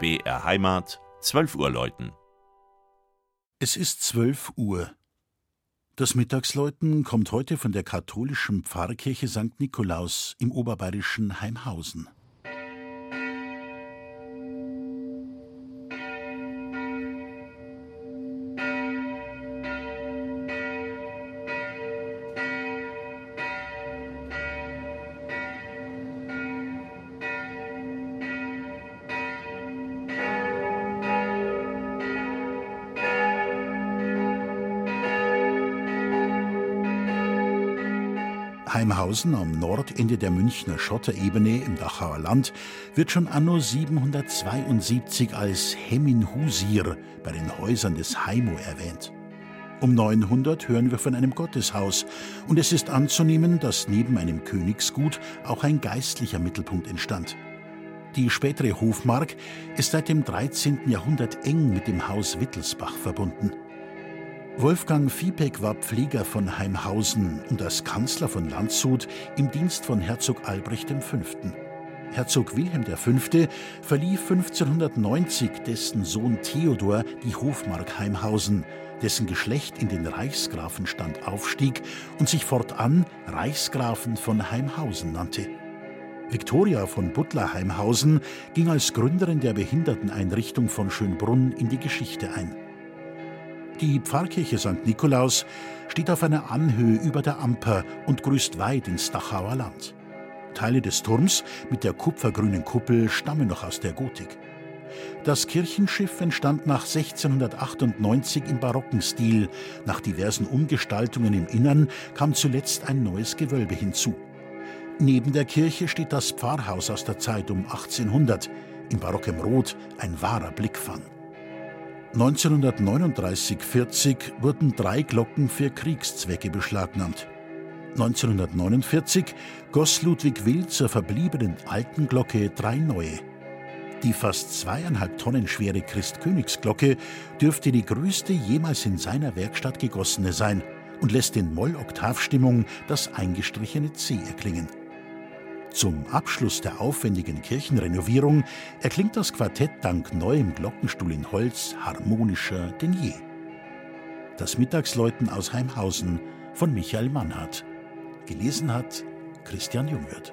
BR Heimat, 12 Uhr läuten. Es ist 12 Uhr. Das Mittagsläuten kommt heute von der katholischen Pfarrkirche St. Nikolaus im oberbayerischen Heimhausen. Heimhausen am Nordende der Münchner Schotterebene im Dachauer Land wird schon anno 772 als Hemminhusir bei den Häusern des Heimo erwähnt. Um 900 hören wir von einem Gotteshaus und es ist anzunehmen, dass neben einem Königsgut auch ein geistlicher Mittelpunkt entstand. Die spätere Hofmark ist seit dem 13. Jahrhundert eng mit dem Haus Wittelsbach verbunden. Wolfgang Viehbeck war Pfleger von Heimhausen und als Kanzler von Landshut im Dienst von Herzog Albrecht V. Herzog Wilhelm V. verlieh 1590 dessen Sohn Theodor die Hofmark Heimhausen, dessen Geschlecht in den Reichsgrafenstand aufstieg und sich fortan Reichsgrafen von Heimhausen nannte. Viktoria von Butler-Heimhausen ging als Gründerin der Behinderteneinrichtung von Schönbrunn in die Geschichte ein. Die Pfarrkirche St. Nikolaus steht auf einer Anhöhe über der Amper und grüßt weit ins Dachauer Land. Teile des Turms mit der kupfergrünen Kuppel stammen noch aus der Gotik. Das Kirchenschiff entstand nach 1698 im barocken Stil. Nach diversen Umgestaltungen im Innern kam zuletzt ein neues Gewölbe hinzu. Neben der Kirche steht das Pfarrhaus aus der Zeit um 1800, in barockem Rot ein wahrer Blickfang. 1939-40 wurden drei Glocken für Kriegszwecke beschlagnahmt. 1949 goss Ludwig Will zur verbliebenen alten Glocke drei neue. Die fast zweieinhalb Tonnen schwere Christkönigsglocke dürfte die größte jemals in seiner Werkstatt gegossene sein und lässt in Moll-Oktavstimmung das eingestrichene C erklingen. Zum Abschluss der aufwendigen Kirchenrenovierung erklingt das Quartett dank neuem Glockenstuhl in Holz harmonischer denn je. Das Mittagsläuten aus Heimhausen von Michael Mannhardt. Gelesen hat Christian Jungwirth.